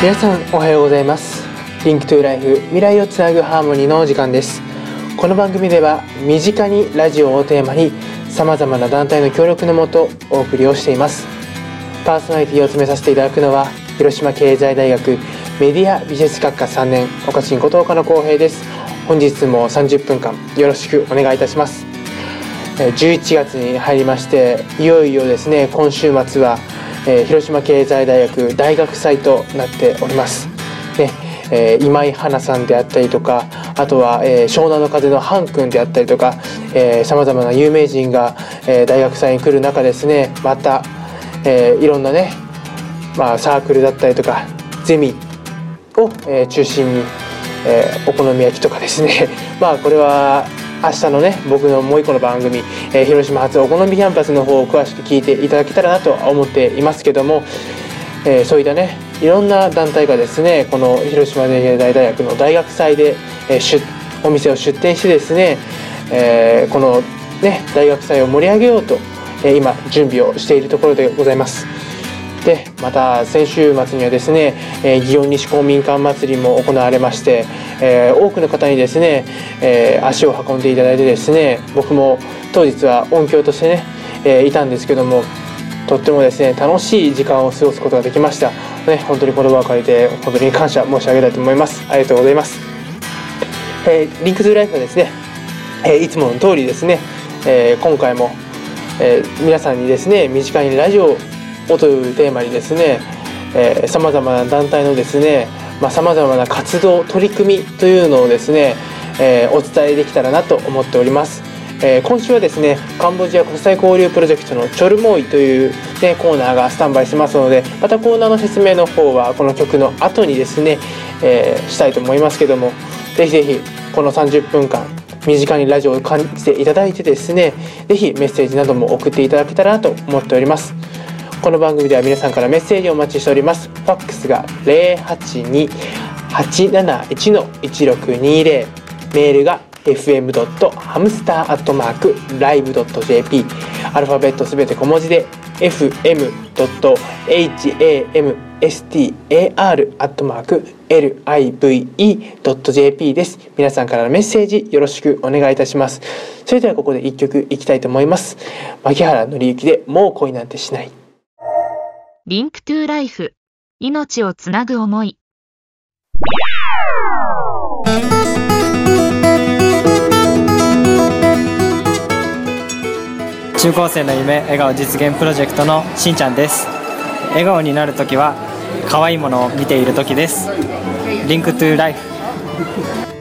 皆さんおはようございます。リンクトゥライフ未来をつなぐハーモニーのお時間です。この番組では身近にラジオをテーマにさまざまな団体の協力のもとお送りをしています。パーソナリティを務めさせていただくのは広島経済大学メディア美術学科3年岡新こと岡野光平です。本日も30分間よろしくお願いいたします。11月に入りましていよいよですね今週末はえー、広島経済大学大学祭となっております。ねえー、今井花さんであったりとかあとは、えー、湘南の風のハン君であったりとかさまざまな有名人が、えー、大学祭に来る中ですねまた、えー、いろんなね、まあ、サークルだったりとかゼミを、えー、中心に、えー、お好み焼きとかですね まあこれは明日のね僕のもう一個の番組、えー、広島発お好みキャンパスの方を詳しく聞いていただけたらなとは思っていますけども、えー、そういったねいろんな団体がですねこの広島芸大大学の大学祭で、えー、お店を出店してですね、えー、このね大学祭を盛り上げようと、え、今準備をしているところでございます。でまた先週末にはですね、えー、祇園西公民館祭りも行われまして、えー、多くの方にですね、えー、足を運んでいただいてですね僕も当日は音響としてね、えー、いたんですけどもとってもですね楽しい時間を過ごすことができました、ね、本当にこの場を借りて本当に感謝申し上げたいと思います。ありがとうございます、えー、リンクズライフはですね、えー、いつもの通りですね、えー、今回も、えー、皆さんにですね身近にラジオをというテーマにですねさまざまな団体のですねさまざ、まな活動取り組みというのをですね、えー、お伝えできたらなと思っております。えー、今週はですねカンボジア国際交流プロジェクトのチョルモイという、ね、コーナーがスタンバイしますのでまたコーナーの説明の方はこの曲の後にですね、えー、したいと思いますけどもぜひぜひこの30分間身近にラジオを感じていただいてですねぜひメッセージなども送っていただけたらなと思っております。この番組では皆さんからメッセージをお待ちしておりますファックスが082-871-1620メールが fm.hamster.live.jp アルファベットすべて小文字で fm.hamstar.live.jp です。皆さんからのメッセージよろしくお願いいたします。それではここで一曲いきたいと思います。槇原敬之でもう恋なんてしない。 Link to Life。命をつなぐ思い。中高生の夢笑顔実現プロジェクトのしんちゃんです。笑顔になるときは可愛いものを見ているときです。 Link to Life。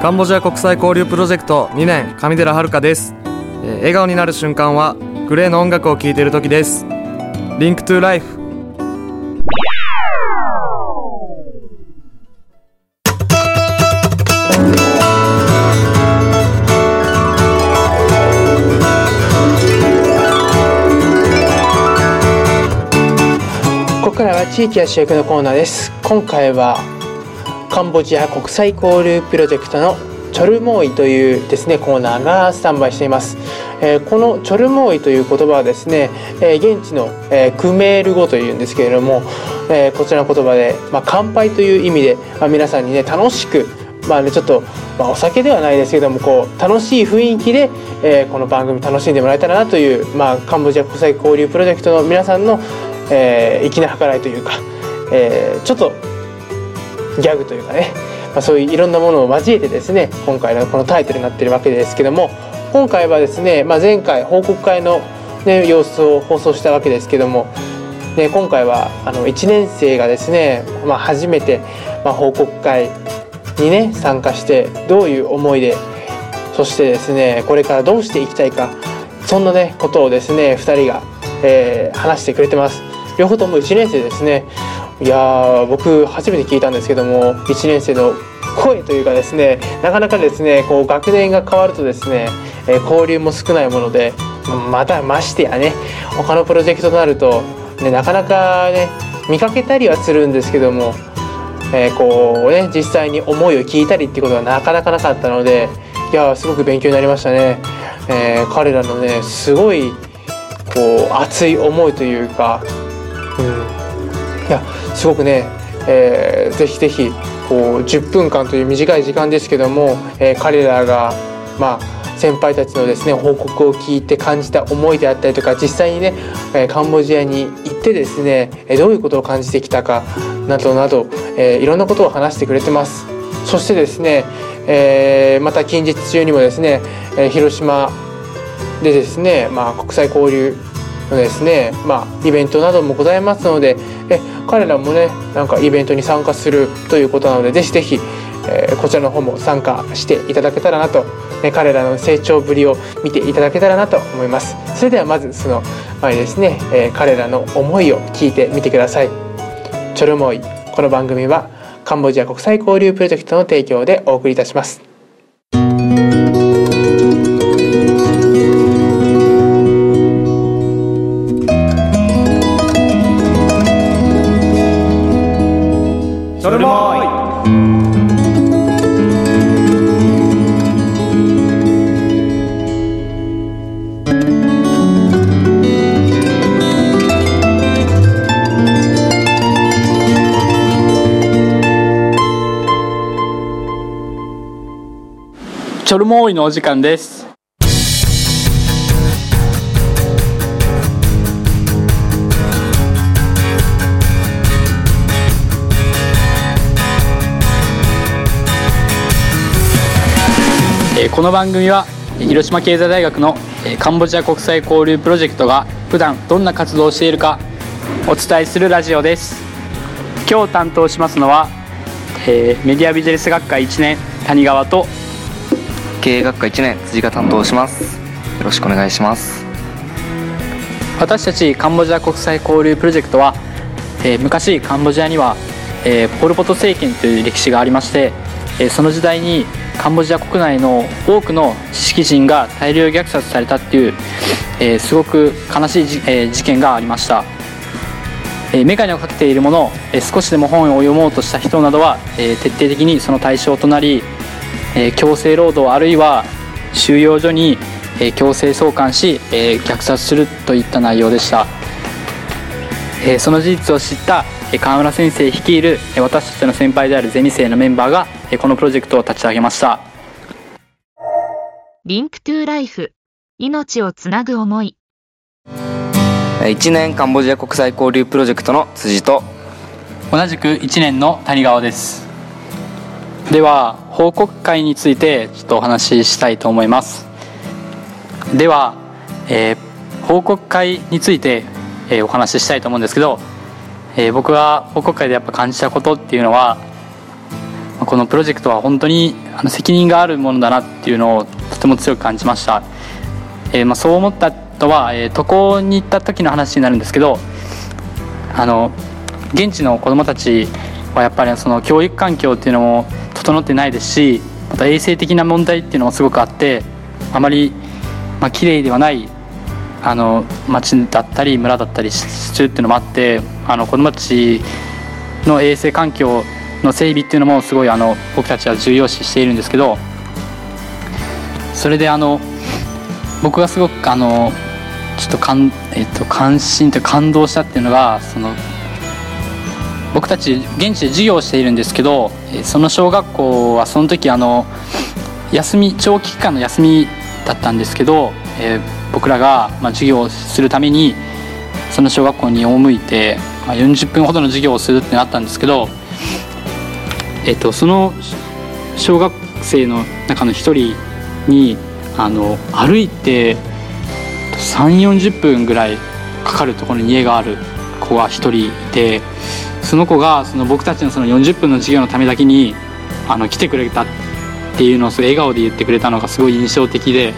カンボジア国際交流プロジェクト2年上寺遥です、えー、笑顔になる瞬間は GLAYの音楽を聴いている時です。 Link to Life。ここからは地域が主役のコーナーです。今回はカンボジア国際交流プロジェクトのチョルモーイというですねコーナーがスタンバイしています、えー、このチョルモーイという言葉はですね、えー、現地の、えー、クメール語というんですけれども、えこちらの言葉で、まあ、乾杯という意味で、まあ、皆さんにね楽しくまあねちょっと、まあ、お酒ではないですけどもこう楽しい雰囲気で、えこの番組楽しんでもらえたらなという、まあ、カンボジア国際交流プロジェクトの皆さんの、え粋な計らいというか、えちょっとギャグというかね、まあ、そういういろんなものを交えてですね今回のこのタイトルになってるわけですけども今回はですね、まあ、前回報告会の、ね、様子を放送したわけですけども、ね、今回はあの1年生がですね、まあ、初めて、まあ、報告会にね参加してどういう思いでそしてですねこれからどうしていきたいかそんなねことをですね2人が、えー、話してくれてます。両方とも1年生ですね。いや僕初めて聞いたんですけども1年生の声というかですねなかなかですねこう学年が変わるとですね、えー、交流も少ないものでまたましてやね他のプロジェクトとなると、ね、なかなかね見かけたりはするんですけども、えー、こうね実際に思いを聞いたりっていうことはなかなかなかったのでいやすごく勉強になりましたね、えー、彼らのねすごいこう熱い思いというか、うん、すごくね、えー、ぜひぜひこう10分間という短い時間ですけども、えー、彼らがまあ先輩たちのですね報告を聞いて感じた思いであったりとか実際にねカンボジアに行ってですねどういうことを感じてきたかなどなど、えいろんなことを話してくれてます。そしてですね、えまた近日中にもですね広島でですね、まあ、国際交流のですね、まあ、イベントなどもございますのでえ彼らもねなんかイベントに参加するということなのでぜひぜひ、えー、こちらの方も参加していただけたらなと、ね、彼らの成長ぶりを見ていただけたらなと思います。それではまずその前ですね、えー、彼らの思いを聞いてみてください。チョルモイこの番組はカンボジア国際交流プロジェクトの提供でお送りいたします。チョルモーイのお時間です。この番組は広島経済大学のカンボジア国際交流プロジェクトが普段どんな活動をしているかお伝えするラジオです。今日担当しますのは、えー、メディアビジネス学科1年谷川と経営学科1年辻が担当します。よろしくお願いします。私たちカンボジア国際交流プロジェクトは、えー、昔カンボジアには、えー、ポル・ポト政権という歴史がありまして、えー、その時代にカンボジア国内の多くの知識人が大量虐殺されたっていう、えー、すごく悲しいじ、えー、事件がありました、えー、眼鏡をかけている者、えー、少しでも本を読もうとした人などは、えー、徹底的にその対象となりえー、強制労働あるいは収容所に、えー、強制送還し、えー、虐殺するといった内容でした、えー、その事実を知った河村先生率いる私たちの先輩であるゼミ生のメンバーがこのプロジェクトを立ち上げました。リンクトゥライフ命をつなぐ思い。1年カンボジア国際交流プロジェクトの辻と同じく1年の谷川ですでは報告会についてちょっとお話ししたいと思います。では、えー、報告会について、えー、お話ししたいと思うんですけど、えー、僕が報告会でやっぱ感じたことっていうのはこのプロジェクトは本当にあの責任があるものだなっていうのをとても強く感じました、えーまあ、そう思ったとは、えー、渡航に行った時の話になるんですけどあの現地の子どもたちはやっぱりその教育環境っていうのも整ってないですしまた衛生的な問題っていうのもすごくあってあまり、まあ綺麗ではないあの町だったり村だったりするっていうのもあってあの子どもたちの衛生環境の整備っていうのもすごいあの僕たちは重要視しているんですけどそれであの僕がすごくあのちょっとかん、えっと、関心と感動したっていうのがその僕たち現地で授業をしているんですけどその小学校はその時あの休み長期期間の休みだったんですけど、えー、僕らが、まあ、授業をするためにその小学校に赴いて、まあ、40分ほどの授業をするってなったんですけど、えっと、その小学生の中の一人にあの歩いて3 4 0分ぐらいかかるところに家がある子が一人いて。その子がその僕たちのその40分の授業のためだけにあの来てくれたっていうのを笑顔で言ってくれたのがすごい印象的で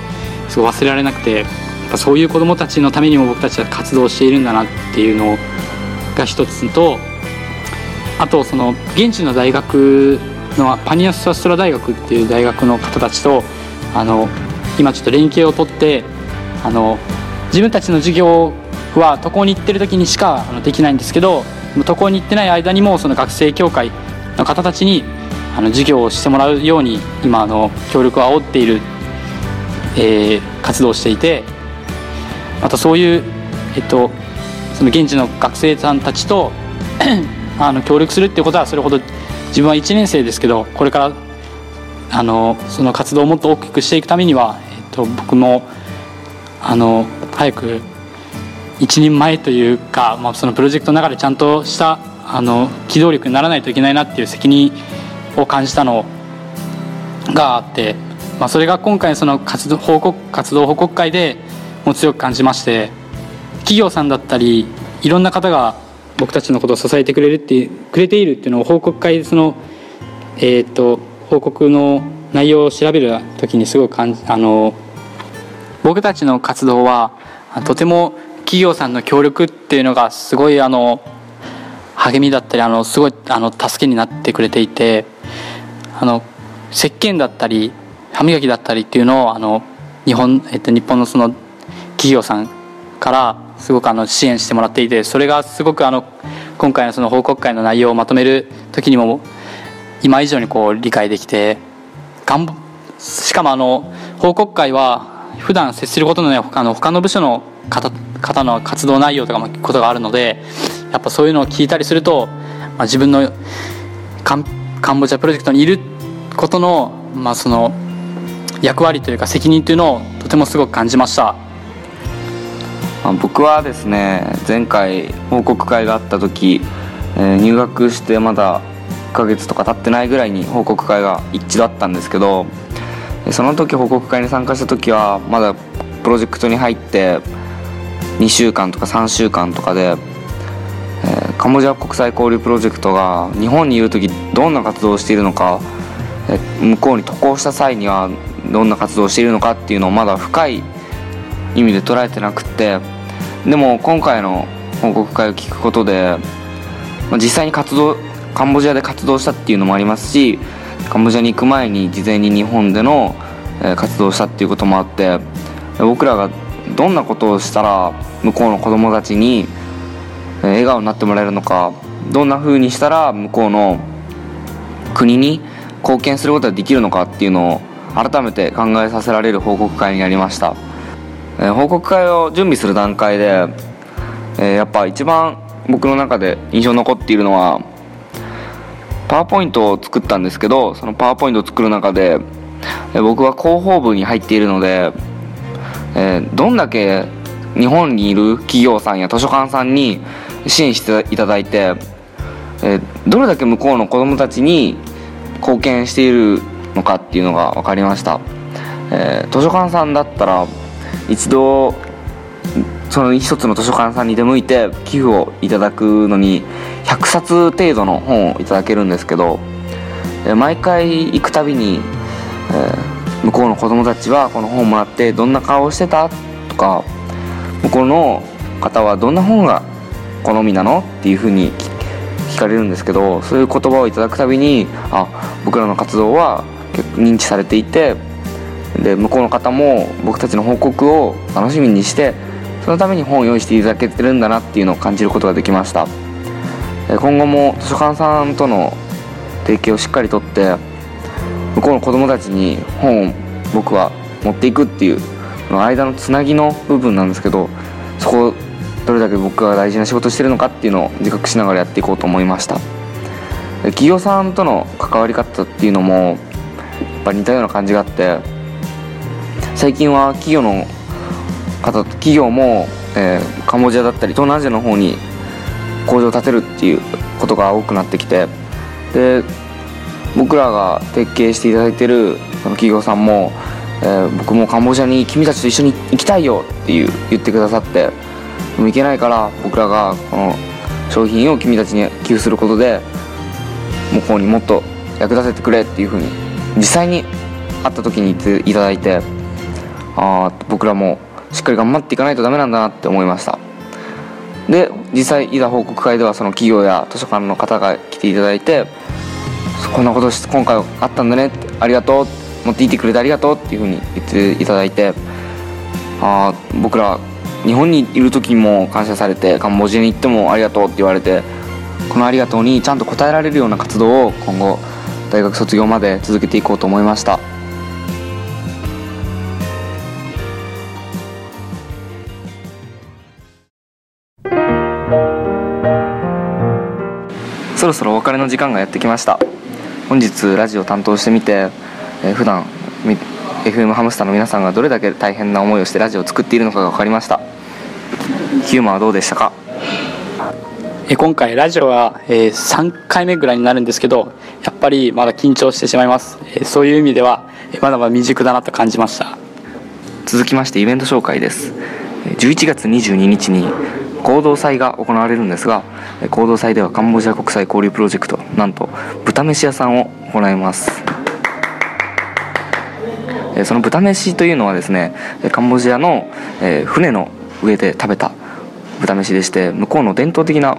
すごい忘れられなくてやっぱそういう子どもたちのためにも僕たちは活動しているんだなっていうのが一つとあとその現地の大学のパニアス・アストラ大学っていう大学の方たちとあの今ちょっと連携を取ってあの自分たちの授業は渡航に行ってる時にしかできないんですけど渡航に行ってない間にもその学生協会の方たちにあの授業をしてもらうように今あの協力を煽っている、えー活動をしていてまたそういう、えっと、その現地の学生さんたちと あの協力するっていうことはそれほど自分は1年生ですけどこれからあのその活動をもっと大きくしていくためには、えっと、僕もあの早く一人前というか、まあ、そのプロジェクトの中でちゃんとしたあの機動力にならないといけないなっていう責任を感じたのがあって、まあ、それが今回その活動報告活動報告会でも強く感じまして企業さんだったりいろんな方が僕たちのことを支えてくれるってくれているっていうのを報告会でその、えーっと報告の内容を調べる時にすごく感じあの僕たちの活動はとても企業さんの協力っていうのがすごいあの励みだったりあのすごいあの助けになってくれていてあの石鹸だったり歯磨きだったりっていうのをあの日本,、えっと、日本のその企業さんからすごくあの支援してもらっていてそれがすごくあの今回のその報告会の内容をまとめる時にも今以上にこう理解できて頑張しかもあの報告会は普段接することのない他の他の部署の方方の活動内容とかも聞くことがあるのでやっぱそういうのを聞いたりすると、まあ、自分のカンカンボジアプロジェクトにいることの,、まあその役割というか責任というのをとてもすごく感じました。ま僕はですね前回報告会があった時、えー入学してまだ1ヶ月とか経ってないぐらいに報告会が一度あったんですけどその時報告会に参加した時はまだプロジェクトに入って2週間とか3週間とかで、えーカンボジア国際交流プロジェクトが日本にいる時どんな活動をしているのかえー向こうに渡航した際にはどんな活動をしているのかっていうのをまだ深い意味で捉えてなくってでも今回の報告会を聞くことで、まあ、実際に活動カンボジアで活動したっていうのもありますしカンボジアに行く前に事前に日本での、活動したっていうこともあって僕らがどんなことをしたら向こうの子供たちに笑顔になってもらえるのかどんな風にしたら向こうの国に貢献することができるのかっていうのを改めて考えさせられる報告会になりました、えー報告会を準備する段階で、えーやっぱ一番僕の中で印象に残っているのはパワーポイントを作ったんですけどそのパワーポイントを作る中で、え僕は広報部に入っているので、えーどんだけ日本にいる企業さんや図書館さんに支援していただいて、えーどれだけ向こうの子どもたちに貢献しているのかっていうのが分かりました、えー図書館さんだったら一度その一つの図書館さんに出向いて寄付をいただくのに100冊程度の本をいただけるんですけど、毎回行くたびに、えー向こうの子供たちはこの本もらってどんな顔をしてた？とか向こうの方はどんな本が好みなの？っていうふうに聞かれるんですけどそういう言葉をいただくたびにあ僕らの活動は認知されていてで向こうの方も僕たちの報告を楽しみにしてそのために本を用意していただけてるんだなっていうのを感じることができました。今後も図書館さんとの提携をしっかりとって向こうの子供たちに本を僕は持っていくっていうの間のつなぎの部分なんですけどそこをどれだけ僕が大事な仕事してるのかっていうのを自覚しながらやっていこうと思いました。企業さんとの関わり方っていうのもやっぱ似たような感じがあって最近は企業の方企業も、えーカンボジアだったり東南アジアの方に工場を建てるっていうことが多くなってきてで僕らが提携していただいてるその企業さんも、えー僕もカンボジアに君たちと一緒に行きたいよっていう言ってくださってでも行けないから僕らがこの商品を君たちに寄付することで向こうにもっと役立ててくれっていうふうに実際に会った時に言っていただいてあ僕らもしっかり頑張っていかないとダメなんだなって思いました。で実際いざ報告会ではその企業や図書館の方が来ていただいてこんなことし今回あったんだねありがとう。持っていてくれてありがとうっていうふうに言っていただいてあ僕ら日本にいる時も感謝されてカンボジアに行ってもありがとうって言われてこのありがとうにちゃんと応えられるような活動を今後大学卒業まで続けていこうと思いました。そろそろお別れの時間がやってきました。本日ラジオ担当してみて、えー、普段み FM ハムスターの皆さんがどれだけ大変な思いをしてラジオを作っているのかが分かりました。ヒューマンはどうでしたか？え今回ラジオは、えー、3回目ぐらいになるんですけどやっぱりまだ緊張してしまいます、えーそういう意味ではえまだまだ未熟だなと感じました。続きましてイベント紹介です。えー11月22日に合同祭が行われるんですが合同祭ではカンボジア国際交流プロジェクトなんと豚飯屋さんを行います。その豚飯というのはですねカンボジアの船の上で食べた豚飯でして向こうの伝統的な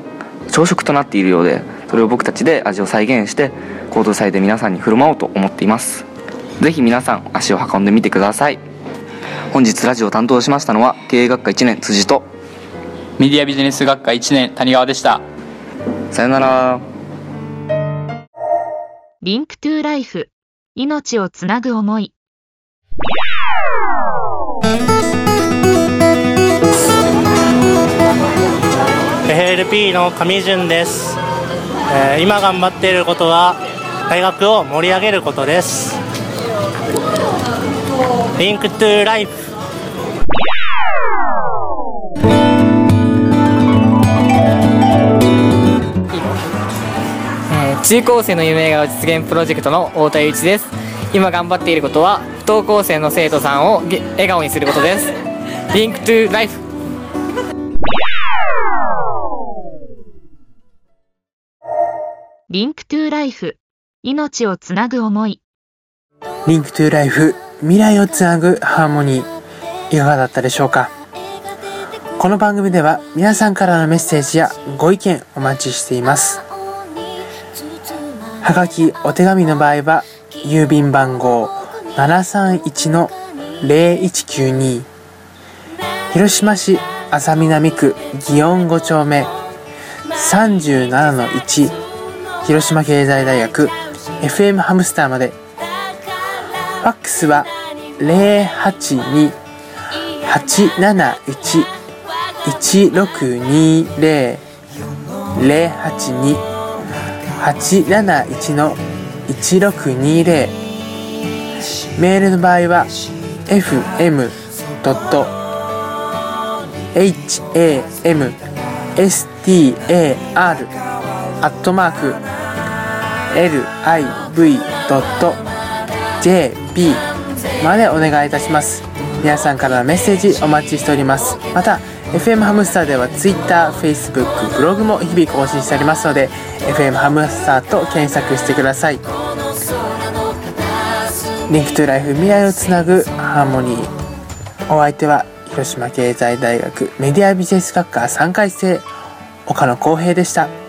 朝食となっているようでそれを僕たちで味を再現して合同祭で皆さんに振る舞おうと思っています。ぜひ皆さん足を運んでみてください。本日ラジオを担当しましたのは経営学科1年辻とメディアビジネス学科1年谷川でした。さよなら。リンクトゥライフ。命をつなぐ思い。ー FLP の上順です、えー今頑張っていることは大学を盛り上げることです。Link to Life中高生の夢笑顔実現プロジェクトの太田祐一です。今頑張っていることは不登校生の生徒さんをげ笑顔にすることです。 Link to Life。Link to Life。命をつなぐ思い。リンクトゥライフ。未来をつなぐハーモニー。いかがだったでしょうか？この番組では皆さんからのメッセージやご意見お待ちしていますはがきお手紙の場合は郵便番号731-0192広島市安佐南区祇園5丁目37-1広島経済大学 FM ハムスターまで。ファックスは082-871-1620 082 871の1620メールの場合は fm.hamstar アットマーク liv.jp までお願いいたします。皆さんからのメッセージお待ちしております。また FM ハムスターでは Twitter、Facebook、ブログも日々更新しておりますので FM ハムスターと検索してください。 Link to Life 未来をつなぐハーモニー。お相手は広島経済大学メディアビジネス学科3回生岡野浩平でした。